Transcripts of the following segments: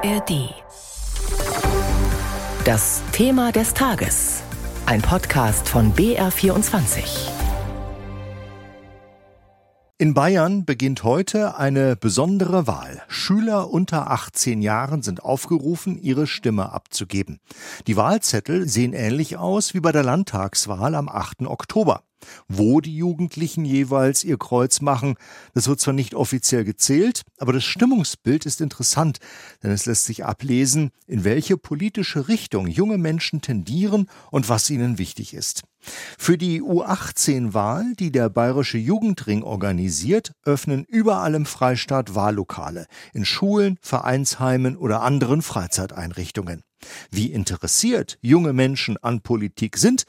ARD. Das Thema des Tages. Ein Podcast von BR24. In Bayern beginnt heute eine besondere Wahl. Schüler unter 18 Jahren sind aufgerufen, ihre Stimme abzugeben. Die Wahlzettel sehen ähnlich aus wie bei der Landtagswahl am 8. Oktober. Wo die Jugendlichen jeweils ihr Kreuz machen, das wird zwar nicht offiziell gezählt, aber das Stimmungsbild ist interessant, denn es lässt sich ablesen, in welche politische Richtung junge Menschen tendieren und was ihnen wichtig ist. Für die U18-Wahl, die der Bayerische Jugendring organisiert, öffnen überall im Freistaat Wahllokale, in Schulen, Vereinsheimen oder anderen Freizeiteinrichtungen. Wie interessiert junge Menschen an Politik sind,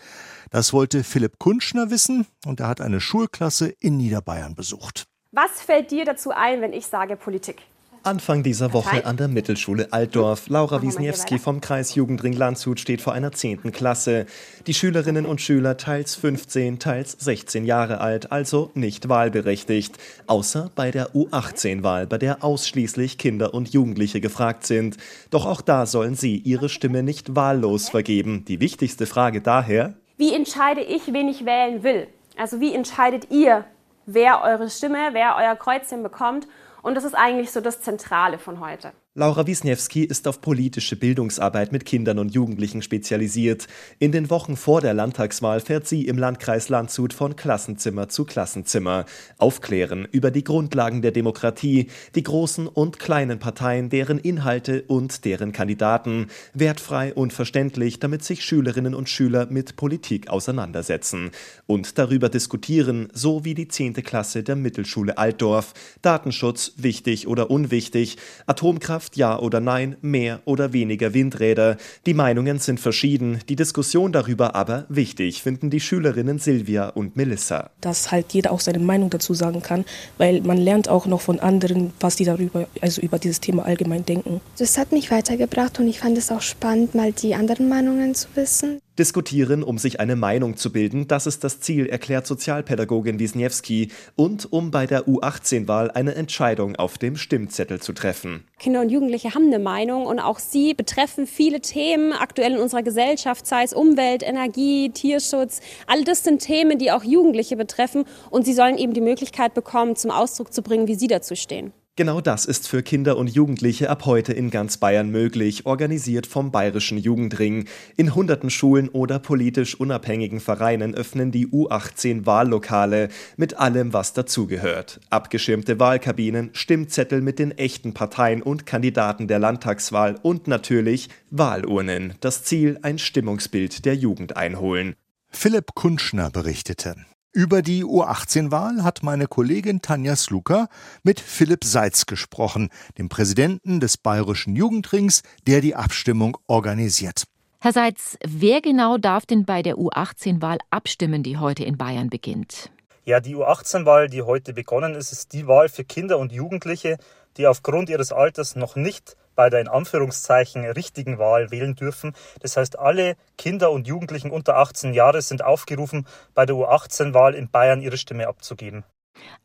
das wollte Philipp Kunschner wissen und er hat eine Schulklasse in Niederbayern besucht. Was fällt dir dazu ein, wenn ich sage Politik? Anfang dieser Woche an der Mittelschule Altdorf. Laura Wisniewski vom Kreis Jugendring Landshut steht vor einer 10. Klasse. Die Schülerinnen und Schüler teils 15, teils 16 Jahre alt, also nicht wahlberechtigt. Außer bei der U18-Wahl, bei der ausschließlich Kinder und Jugendliche gefragt sind. Doch auch da sollen sie ihre Stimme nicht wahllos vergeben. Die wichtigste Frage daher, wie entscheide ich, wen ich wählen will? Also wie entscheidet ihr, wer eure Stimme, wer euer Kreuzchen bekommt? Und das ist eigentlich so das Zentrale von heute. Laura Wisniewski ist auf politische Bildungsarbeit mit Kindern und Jugendlichen spezialisiert. In den Wochen vor der Landtagswahl fährt sie im Landkreis Landshut von Klassenzimmer zu Klassenzimmer. Aufklären über die Grundlagen der Demokratie, die großen und kleinen Parteien, deren Inhalte und deren Kandidaten. Wertfrei und verständlich, damit sich Schülerinnen und Schüler mit Politik auseinandersetzen. Und darüber diskutieren, so wie die 10. Klasse der Mittelschule Altdorf. Datenschutz, wichtig oder unwichtig. Atomkraft ja oder nein, mehr oder weniger Windräder. Die Meinungen sind verschieden, die Diskussion darüber aber wichtig, finden die Schülerinnen Silvia und Melissa. Dass halt jeder auch seine Meinung dazu sagen kann, weil man lernt auch noch von anderen, was die darüber, also über dieses Thema allgemein denken. Das hat mich weitergebracht und ich fand es auch spannend, mal die anderen Meinungen zu wissen. Diskutieren, um sich eine Meinung zu bilden, das ist das Ziel, erklärt Sozialpädagogin Wisniewski. Und um bei der U18-Wahl eine Entscheidung auf dem Stimmzettel zu treffen. Kinder und Jugendliche haben eine Meinung und auch sie betreffen viele Themen aktuell in unserer Gesellschaft, sei es Umwelt, Energie, Tierschutz. All das sind Themen, die auch Jugendliche betreffen und sie sollen eben die Möglichkeit bekommen, zum Ausdruck zu bringen, wie sie dazu stehen. Genau das ist für Kinder und Jugendliche ab heute in ganz Bayern möglich, organisiert vom Bayerischen Jugendring. In hunderten Schulen oder politisch unabhängigen Vereinen öffnen die U18 Wahllokale mit allem, was dazugehört. Abgeschirmte Wahlkabinen, Stimmzettel mit den echten Parteien und Kandidaten der Landtagswahl und natürlich Wahlurnen. Das Ziel, ein Stimmungsbild der Jugend einholen. Philipp Kunschner berichtete. Über die U18-Wahl hat meine Kollegin Tanja Sluka mit Philipp Seitz gesprochen, dem Präsidenten des Bayerischen Jugendrings, der die Abstimmung organisiert. Herr Seitz, wer genau darf denn bei der U18-Wahl abstimmen, die heute in Bayern beginnt? Ja, die U18-Wahl, die heute begonnen ist, ist die Wahl für Kinder und Jugendliche, die aufgrund ihres Alters noch nicht bei der in Anführungszeichen richtigen Wahl wählen dürfen. Das heißt, alle Kinder und Jugendlichen unter 18 Jahre sind aufgerufen, bei der U18-Wahl in Bayern ihre Stimme abzugeben.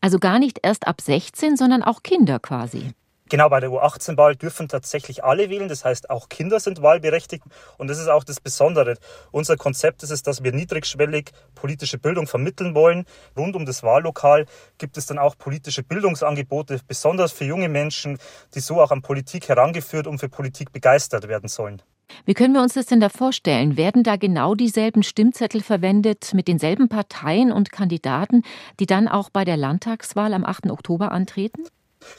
Also gar nicht erst ab 16, sondern auch Kinder quasi. Genau, bei der U18-Wahl dürfen tatsächlich alle wählen. Das heißt, auch Kinder sind wahlberechtigt. Und das ist auch das Besondere. Unser Konzept ist es, dass wir niedrigschwellig politische Bildung vermitteln wollen. Rund um das Wahllokal gibt es dann auch politische Bildungsangebote, besonders für junge Menschen, die so auch an Politik herangeführt und für Politik begeistert werden sollen. Wie können wir uns das denn da vorstellen? Werden da genau dieselben Stimmzettel verwendet mit denselben Parteien und Kandidaten, die dann auch bei der Landtagswahl am 8. Oktober antreten?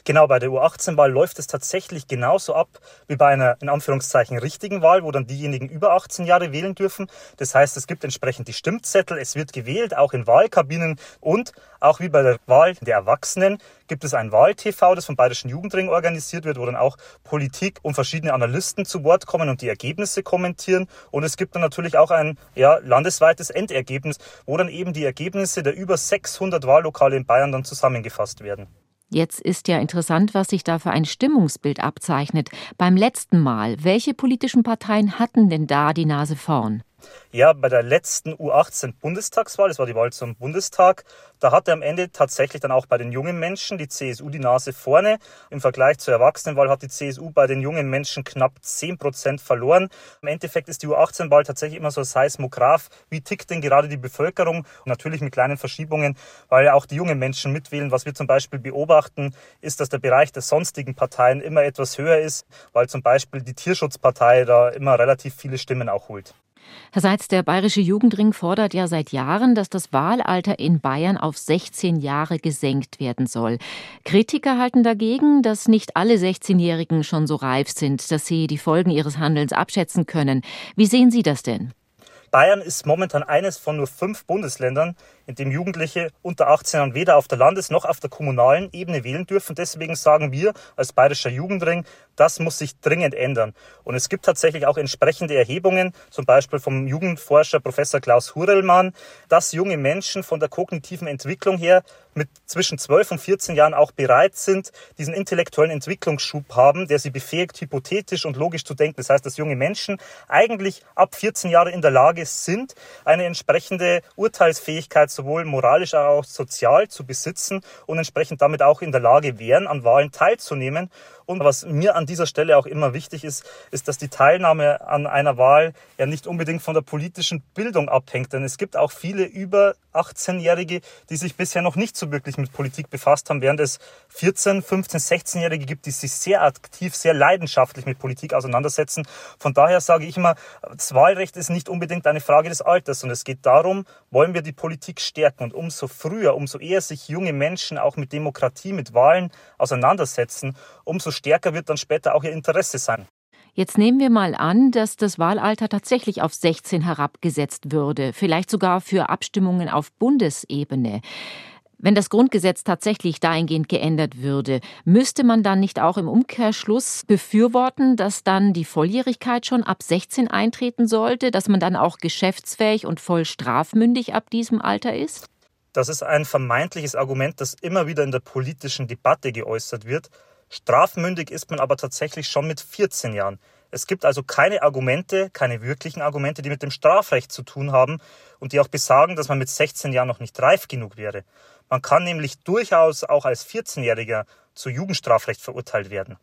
Genau, bei der U18-Wahl läuft es tatsächlich genauso ab wie bei einer in Anführungszeichen richtigen Wahl, wo dann diejenigen über 18 Jahre wählen dürfen. Das heißt, es gibt entsprechend die Stimmzettel, es wird gewählt, auch in Wahlkabinen und auch wie bei der Wahl der Erwachsenen gibt es ein Wahl-TV, das vom Bayerischen Jugendring organisiert wird, wo dann auch Politik und verschiedene Analysten zu Wort kommen und die Ergebnisse kommentieren. Und es gibt dann natürlich auch ein ja, landesweites Endergebnis, wo dann eben die Ergebnisse der über 600 Wahllokale in Bayern dann zusammengefasst werden. Jetzt ist ja interessant, was sich da für ein Stimmungsbild abzeichnet. Beim letzten Mal, welche politischen Parteien hatten denn da die Nase vorn? Ja, bei der letzten U18-Bundestagswahl, das war die Wahl zum Bundestag, da hatte am Ende tatsächlich dann auch bei den jungen Menschen die CSU die Nase vorne. Im Vergleich zur Erwachsenenwahl hat die CSU bei den jungen Menschen knapp 10 Prozent verloren. Im Endeffekt ist die U18-Wahl tatsächlich immer so Seismograph. Wie tickt denn gerade die Bevölkerung? natürlich mit kleinen Verschiebungen, weil ja auch die jungen Menschen mitwählen. Was wir zum Beispiel beobachten, ist, dass der Bereich der sonstigen Parteien immer etwas höher ist, weil zum Beispiel die Tierschutzpartei da immer relativ viele Stimmen auch holt. Herr Seitz, der Bayerische Jugendring fordert ja seit Jahren, dass das Wahlalter in Bayern auf 16 Jahre gesenkt werden soll. Kritiker halten dagegen, dass nicht alle 16-Jährigen schon so reif sind, dass sie die Folgen ihres Handelns abschätzen können. Wie sehen Sie das denn? Bayern ist momentan eines von nur fünf Bundesländern, in dem Jugendliche unter 18 Jahren weder auf der Landes- noch auf der kommunalen Ebene wählen dürfen. Deswegen sagen wir als Bayerischer Jugendring, das muss sich dringend ändern. Und es gibt tatsächlich auch entsprechende Erhebungen, zum Beispiel vom Jugendforscher Professor Klaus Hurelmann, dass junge Menschen von der kognitiven Entwicklung her mit zwischen 12 und 14 Jahren auch bereit sind, diesen intellektuellen Entwicklungsschub haben, der sie befähigt, hypothetisch und logisch zu denken. Das heißt, dass junge Menschen eigentlich ab 14 Jahre in der Lage sind, eine entsprechende Urteilsfähigkeit sowohl moralisch als auch sozial zu besitzen und entsprechend damit auch in der Lage wären, an Wahlen teilzunehmen. Und was mir an dieser Stelle auch immer wichtig ist, ist, dass die Teilnahme an einer Wahl ja nicht unbedingt von der politischen Bildung abhängt. Denn es gibt auch viele über 18-Jährige, die sich bisher noch nicht so wirklich mit Politik befasst haben, während es 14, 15, 16-Jährige gibt, die sich sehr aktiv, sehr leidenschaftlich mit Politik auseinandersetzen. Von daher sage ich immer, das Wahlrecht ist nicht unbedingt eine Frage des Alters, sondern es geht darum, wollen wir die Politik stärken. Und umso früher, umso eher sich junge Menschen auch mit Demokratie, mit Wahlen auseinandersetzen, umso stärker wird dann später auch ihr Interesse sein. Jetzt nehmen wir mal an, dass das Wahlalter tatsächlich auf 16 herabgesetzt würde, vielleicht sogar für Abstimmungen auf Bundesebene. Wenn das Grundgesetz tatsächlich dahingehend geändert würde, müsste man dann nicht auch im Umkehrschluss befürworten, dass dann die Volljährigkeit schon ab 16 eintreten sollte, dass man dann auch geschäftsfähig und voll strafmündig ab diesem Alter ist? Das ist ein vermeintliches Argument, das immer wieder in der politischen Debatte geäußert wird. Strafmündig ist man aber tatsächlich schon mit 14 Jahren. Es gibt also keine Argumente, keine wirklichen Argumente, die mit dem Strafrecht zu tun haben und die auch besagen, dass man mit 16 Jahren noch nicht reif genug wäre. Man kann nämlich durchaus auch als 14-Jähriger zu Jugendstrafrecht verurteilt werden.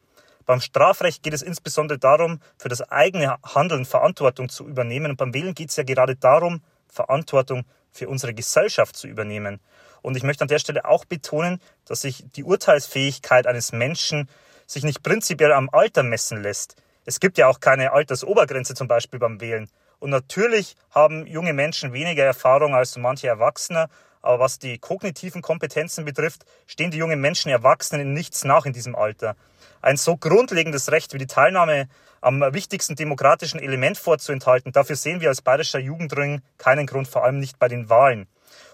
Beim Strafrecht geht es insbesondere darum, für das eigene Handeln Verantwortung zu übernehmen. Und beim Wählen geht es ja gerade darum, Verantwortung für unsere Gesellschaft zu übernehmen. Und ich möchte an der Stelle auch betonen, dass sich die Urteilsfähigkeit eines Menschen sich nicht prinzipiell am Alter messen lässt. Es gibt ja auch keine Altersobergrenze zum Beispiel beim Wählen. Und natürlich haben junge Menschen weniger Erfahrung als manche Erwachsene, aber was die kognitiven Kompetenzen betrifft, stehen die jungen Menschen Erwachsenen in nichts nach in diesem Alter. Ein so grundlegendes Recht wie die Teilnahme am wichtigsten demokratischen Element vorzuenthalten, dafür sehen wir als Bayerischer Jugendring keinen Grund, vor allem nicht bei den Wahlen.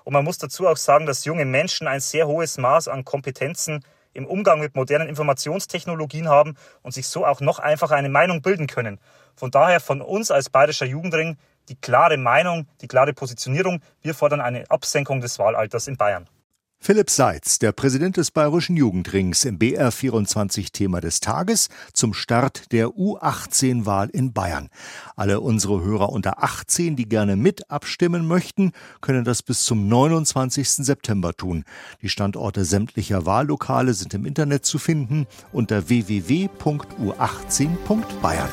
Und man muss dazu auch sagen, dass junge Menschen ein sehr hohes Maß an Kompetenzen im Umgang mit modernen Informationstechnologien haben und sich so auch noch einfacher eine Meinung bilden können. Von daher von uns als Bayerischer Jugendring die klare Meinung, die klare Positionierung. Wir fordern eine Absenkung des Wahlalters in Bayern. Philipp Seitz, der Präsident des Bayerischen Jugendrings im BR24 Thema des Tages zum Start der U18-Wahl in Bayern. Alle unsere Hörer unter 18, die gerne mit abstimmen möchten, können das bis zum 29. September tun. Die Standorte sämtlicher Wahllokale sind im Internet zu finden unter www.u18.bayern.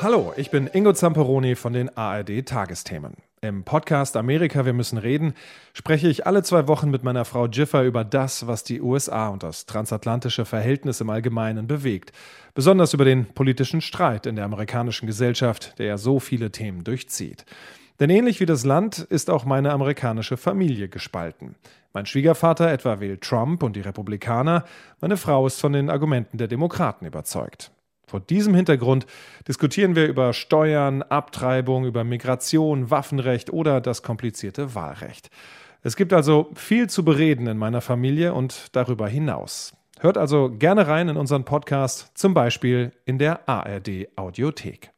Hallo, ich bin Ingo Zamperoni von den ARD Tagesthemen. Im Podcast Amerika, wir müssen reden, spreche ich alle zwei Wochen mit meiner Frau Jiffer über das, was die USA und das transatlantische Verhältnis im Allgemeinen bewegt. Besonders über den politischen Streit in der amerikanischen Gesellschaft, der ja so viele Themen durchzieht. Denn ähnlich wie das Land ist auch meine amerikanische Familie gespalten. Mein Schwiegervater etwa wählt Trump und die Republikaner, meine Frau ist von den Argumenten der Demokraten überzeugt. Vor diesem Hintergrund diskutieren wir über Steuern, Abtreibung, über Migration, Waffenrecht oder das komplizierte Wahlrecht. Es gibt also viel zu bereden in meiner Familie und darüber hinaus. Hört also gerne rein in unseren Podcast, zum Beispiel in der ARD Audiothek.